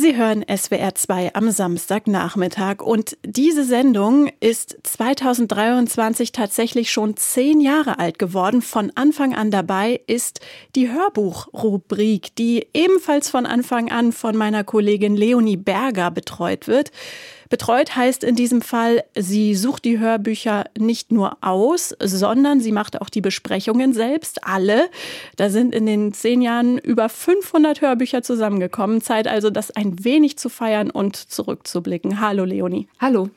Sie hören SWR 2 am Samstagnachmittag und diese Sendung ist 2023 tatsächlich schon zehn Jahre alt geworden. Von Anfang an dabei ist die Hörbuchrubrik, die ebenfalls von Anfang an von meiner Kollegin Leonie Berger betreut wird. Betreut heißt in diesem Fall, sie sucht die Hörbücher nicht nur aus, sondern sie macht auch die Besprechungen selbst, alle. Da sind in den zehn Jahren über 500 Hörbücher zusammengekommen. Zeit also, das ein wenig zu feiern und zurückzublicken. Hallo Leonie. Hallo.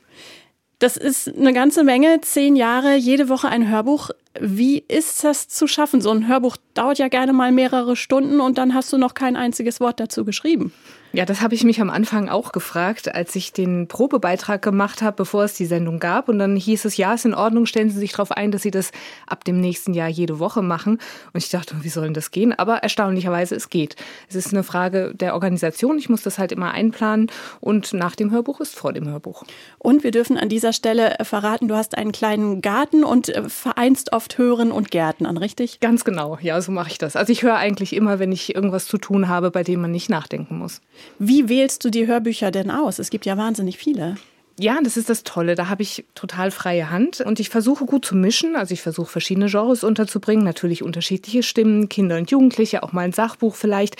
Das ist eine ganze Menge, zehn Jahre, jede Woche ein Hörbuch. Wie ist das zu schaffen? So ein Hörbuch dauert ja gerne mal mehrere Stunden und dann hast du noch kein einziges Wort dazu geschrieben. Ja, das habe ich mich am Anfang auch gefragt, als ich den Probebeitrag gemacht habe, bevor es die Sendung gab. Und dann hieß es, ja, ist in Ordnung, stellen Sie sich darauf ein, dass Sie das ab dem nächsten Jahr jede Woche machen. Und ich dachte, wie soll denn das gehen? Aber erstaunlicherweise, es geht. Es ist eine Frage der Organisation. Ich muss das halt immer einplanen. Und nach dem Hörbuch ist vor dem Hörbuch. Und wir dürfen an dieser Stelle verraten, du hast einen kleinen Garten und äh, vereinst oft Hören und Gärten an, richtig? Ganz genau. Ja, so mache ich das. Also ich höre eigentlich immer, wenn ich irgendwas zu tun habe, bei dem man nicht nachdenken muss. Wie wählst du die Hörbücher denn aus? Es gibt ja wahnsinnig viele. Ja, das ist das Tolle. Da habe ich total freie Hand und ich versuche gut zu mischen. Also ich versuche verschiedene Genres unterzubringen, natürlich unterschiedliche Stimmen, Kinder und Jugendliche, auch mal ein Sachbuch vielleicht.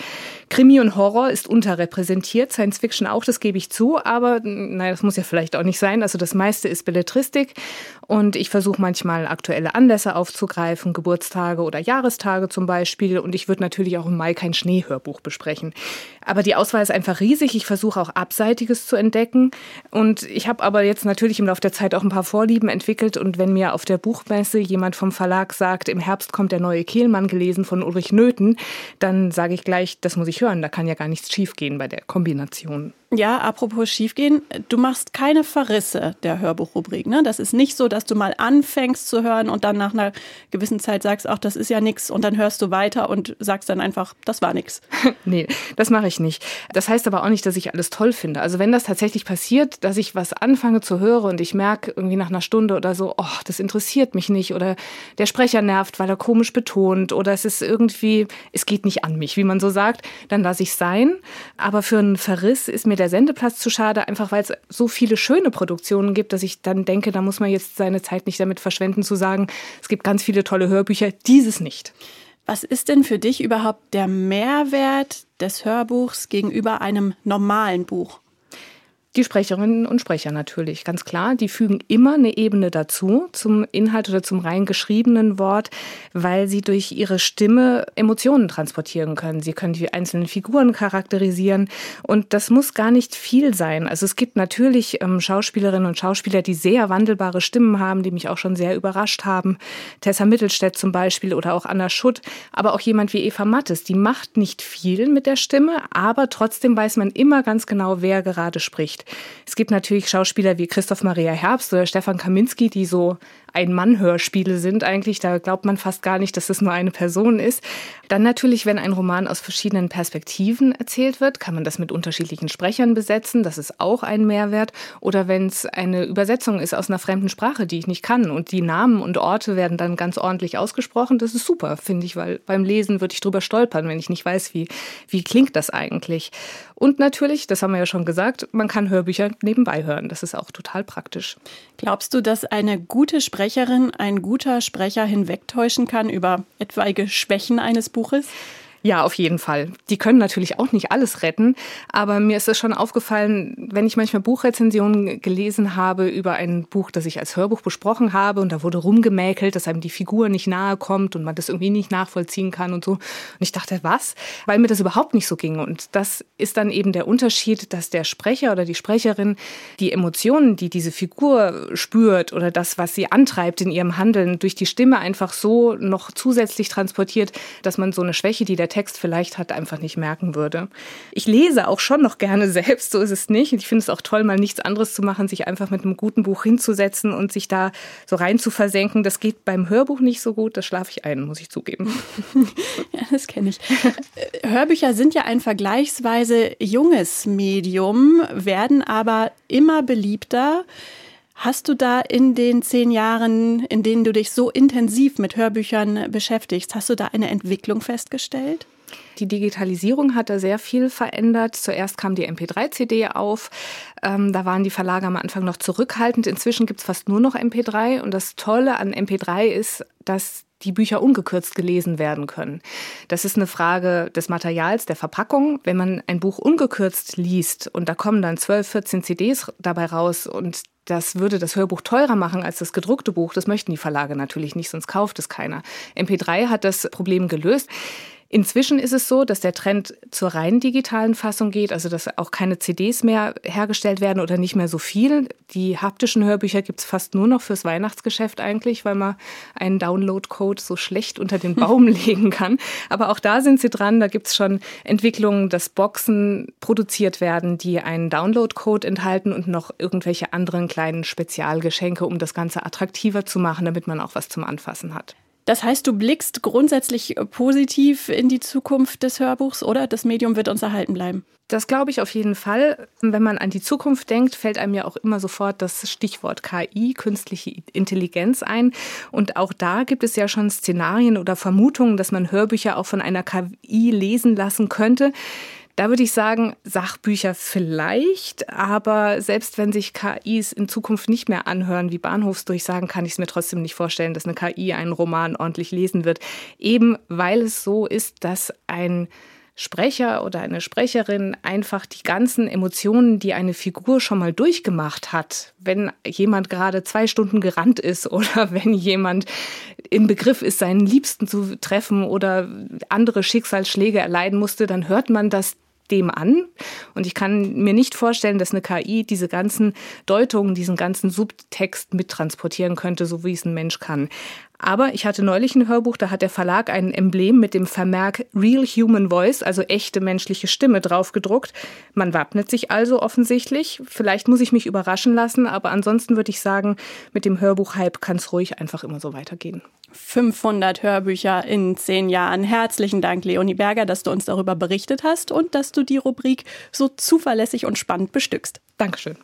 Krimi und Horror ist unterrepräsentiert, Science Fiction auch, das gebe ich zu, aber naja, das muss ja vielleicht auch nicht sein. Also das meiste ist Belletristik und ich versuche manchmal aktuelle Anlässe aufzugreifen, Geburtstage oder Jahrestage zum Beispiel. Und ich würde natürlich auch im Mai kein Schneehörbuch besprechen. Aber die Auswahl ist einfach riesig. Ich versuche auch Abseitiges zu entdecken und ich ich habe aber jetzt natürlich im Laufe der Zeit auch ein paar Vorlieben entwickelt und wenn mir auf der Buchmesse jemand vom Verlag sagt, im Herbst kommt der neue Kehlmann gelesen von Ulrich Nöthen, dann sage ich gleich, das muss ich hören, da kann ja gar nichts schiefgehen bei der Kombination. Ja, apropos schiefgehen, du machst keine Verrisse der Hörbuchrubrik. Ne? Das ist nicht so, dass du mal anfängst zu hören und dann nach einer gewissen Zeit sagst, ach, das ist ja nichts und dann hörst du weiter und sagst dann einfach, das war nichts. nee, das mache ich nicht. Das heißt aber auch nicht, dass ich alles toll finde. Also wenn das tatsächlich passiert, dass ich was anfange zu hören und ich merke irgendwie nach einer Stunde oder so, oh, das interessiert mich nicht oder der Sprecher nervt, weil er komisch betont oder es ist irgendwie, es geht nicht an mich, wie man so sagt, dann lasse ich es sein. Aber für einen Verriss ist mir der Sendeplatz zu schade, einfach weil es so viele schöne Produktionen gibt, dass ich dann denke, da muss man jetzt seine Zeit nicht damit verschwenden zu sagen, es gibt ganz viele tolle Hörbücher, dieses nicht. Was ist denn für dich überhaupt der Mehrwert des Hörbuchs gegenüber einem normalen Buch? Die Sprecherinnen und Sprecher natürlich, ganz klar. Die fügen immer eine Ebene dazu zum Inhalt oder zum rein geschriebenen Wort, weil sie durch ihre Stimme Emotionen transportieren können. Sie können die einzelnen Figuren charakterisieren und das muss gar nicht viel sein. Also es gibt natürlich ähm, Schauspielerinnen und Schauspieler, die sehr wandelbare Stimmen haben, die mich auch schon sehr überrascht haben. Tessa Mittelstädt zum Beispiel oder auch Anna Schutt, aber auch jemand wie Eva Mattes, die macht nicht viel mit der Stimme, aber trotzdem weiß man immer ganz genau, wer gerade spricht. Es gibt natürlich Schauspieler wie Christoph Maria Herbst oder Stefan Kaminski, die so ein-Mann-Hörspiele sind eigentlich. Da glaubt man fast gar nicht, dass das nur eine Person ist. Dann natürlich, wenn ein Roman aus verschiedenen Perspektiven erzählt wird, kann man das mit unterschiedlichen Sprechern besetzen. Das ist auch ein Mehrwert. Oder wenn es eine Übersetzung ist aus einer fremden Sprache, die ich nicht kann und die Namen und Orte werden dann ganz ordentlich ausgesprochen, das ist super, finde ich, weil beim Lesen würde ich drüber stolpern, wenn ich nicht weiß, wie, wie klingt das eigentlich. Und natürlich, das haben wir ja schon gesagt, man kann Hörbücher nebenbei hören. Das ist auch total praktisch. Glaubst du, dass eine gute Sprecherin, ein guter Sprecher hinwegtäuschen kann über etwaige Schwächen eines Buches? Ja, auf jeden Fall. Die können natürlich auch nicht alles retten, aber mir ist es schon aufgefallen, wenn ich manchmal Buchrezensionen gelesen habe über ein Buch, das ich als Hörbuch besprochen habe und da wurde rumgemäkelt, dass einem die Figur nicht nahe kommt und man das irgendwie nicht nachvollziehen kann und so. Und ich dachte, was? Weil mir das überhaupt nicht so ging. Und das ist dann eben der Unterschied, dass der Sprecher oder die Sprecherin die Emotionen, die diese Figur spürt oder das, was sie antreibt in ihrem Handeln, durch die Stimme einfach so noch zusätzlich transportiert, dass man so eine Schwäche, die der Text vielleicht hat, einfach nicht merken würde. Ich lese auch schon noch gerne selbst, so ist es nicht. Ich finde es auch toll, mal nichts anderes zu machen, sich einfach mit einem guten Buch hinzusetzen und sich da so rein zu versenken. Das geht beim Hörbuch nicht so gut, das schlafe ich ein, muss ich zugeben. ja, das kenne ich. Hörbücher sind ja ein vergleichsweise junges Medium, werden aber immer beliebter. Hast du da in den zehn Jahren, in denen du dich so intensiv mit Hörbüchern beschäftigst, hast du da eine Entwicklung festgestellt? Die Digitalisierung hat da sehr viel verändert. Zuerst kam die MP3-CD auf. Ähm, da waren die Verlage am Anfang noch zurückhaltend. Inzwischen gibt es fast nur noch MP3. Und das Tolle an MP3 ist, dass die Bücher ungekürzt gelesen werden können. Das ist eine Frage des Materials, der Verpackung. Wenn man ein Buch ungekürzt liest und da kommen dann 12, 14 CDs dabei raus und das würde das Hörbuch teurer machen als das gedruckte Buch. Das möchten die Verlage natürlich nicht, sonst kauft es keiner. MP3 hat das Problem gelöst. Inzwischen ist es so, dass der Trend zur rein digitalen Fassung geht, also dass auch keine CDs mehr hergestellt werden oder nicht mehr so viel. Die haptischen Hörbücher gibt es fast nur noch fürs Weihnachtsgeschäft eigentlich, weil man einen Download-Code so schlecht unter den Baum legen kann. Aber auch da sind sie dran. Da gibt es schon Entwicklungen, dass Boxen produziert werden, die einen Download-Code enthalten und noch irgendwelche anderen kleinen Spezialgeschenke, um das Ganze attraktiver zu machen, damit man auch was zum Anfassen hat. Das heißt, du blickst grundsätzlich positiv in die Zukunft des Hörbuchs, oder? Das Medium wird uns erhalten bleiben. Das glaube ich auf jeden Fall. Wenn man an die Zukunft denkt, fällt einem ja auch immer sofort das Stichwort KI, künstliche Intelligenz ein. Und auch da gibt es ja schon Szenarien oder Vermutungen, dass man Hörbücher auch von einer KI lesen lassen könnte. Da würde ich sagen, Sachbücher vielleicht, aber selbst wenn sich KIs in Zukunft nicht mehr anhören wie Bahnhofsdurchsagen, kann ich es mir trotzdem nicht vorstellen, dass eine KI einen Roman ordentlich lesen wird. Eben weil es so ist, dass ein Sprecher oder eine Sprecherin einfach die ganzen Emotionen, die eine Figur schon mal durchgemacht hat, wenn jemand gerade zwei Stunden gerannt ist oder wenn jemand im Begriff ist, seinen Liebsten zu treffen oder andere Schicksalsschläge erleiden musste, dann hört man das dem an. Und ich kann mir nicht vorstellen, dass eine KI diese ganzen Deutungen, diesen ganzen Subtext mittransportieren könnte, so wie es ein Mensch kann. Aber ich hatte neulich ein Hörbuch, da hat der Verlag ein Emblem mit dem Vermerk Real Human Voice, also echte menschliche Stimme, drauf gedruckt. Man wappnet sich also offensichtlich. Vielleicht muss ich mich überraschen lassen, aber ansonsten würde ich sagen, mit dem Hörbuch-Hype kann es ruhig einfach immer so weitergehen. 500 Hörbücher in zehn Jahren. Herzlichen Dank, Leonie Berger, dass du uns darüber berichtet hast und dass du die Rubrik so zuverlässig und spannend bestückst. Dankeschön.